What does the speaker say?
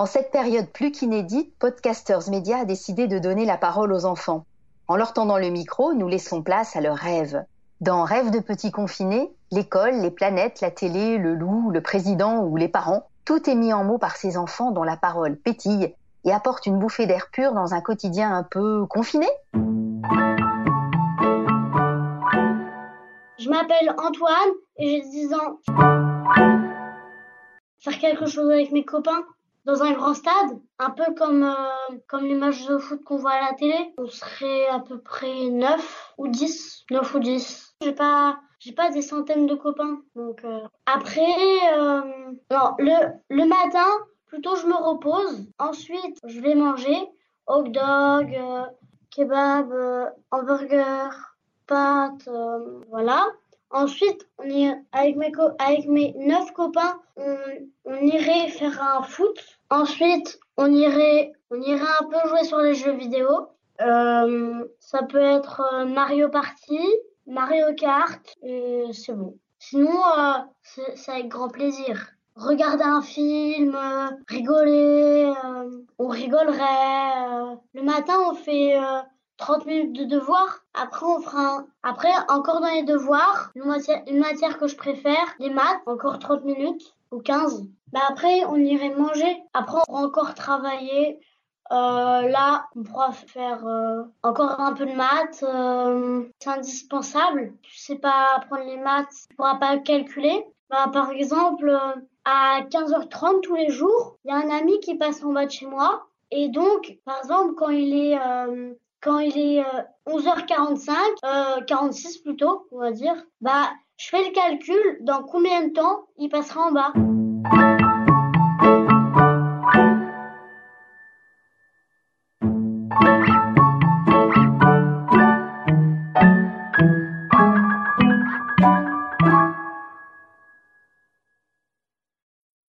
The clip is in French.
En cette période plus qu'inédite, Podcasters Media a décidé de donner la parole aux enfants. En leur tendant le micro, nous laissons place à leurs rêves. Dans Rêves de petits confinés, l'école, les planètes, la télé, le loup, le président ou les parents, tout est mis en mots par ces enfants dont la parole pétille et apporte une bouffée d'air pur dans un quotidien un peu confiné. Je m'appelle Antoine et j'ai 10 ans. Faire quelque chose avec mes copains? Dans un grand stade, un peu comme, euh, comme les matchs de foot qu'on voit à la télé. On serait à peu près 9 ou 10. 9 ou 10. J'ai pas, j'ai pas des centaines de copains. Donc, euh, après, euh, le, le matin, plutôt je me repose. Ensuite, je vais manger hot dog, kebab, hamburger, pâtes, voilà. Ensuite, on est avec mes avec mes neuf copains, on, on, irait faire un foot. Ensuite, on irait on irait un peu jouer sur les jeux vidéo. Euh, ça peut être Mario Party, Mario Kart, c'est bon. Sinon, euh, c'est avec grand plaisir. Regarder un film, euh, rigoler, euh, on rigolerait. le matin, on fait 30 minutes de devoirs. Après, on fera un... Après, encore dans les devoirs, une matière, une matière que je préfère, les maths, encore 30 minutes ou 15. Bah après, on irait manger. Après, on pourra encore travailler. Euh, là, on pourra faire euh, encore un peu de maths. Euh, c'est indispensable. Tu sais pas apprendre les maths, tu pourras pas calculer. Bah, par exemple, à 15h30 tous les jours, il y a un ami qui passe en bas de chez moi. Et donc, par exemple, quand il est quand il est 11h45, 46 plutôt, on va dire, bah je fais le calcul dans combien de temps il passera en bas.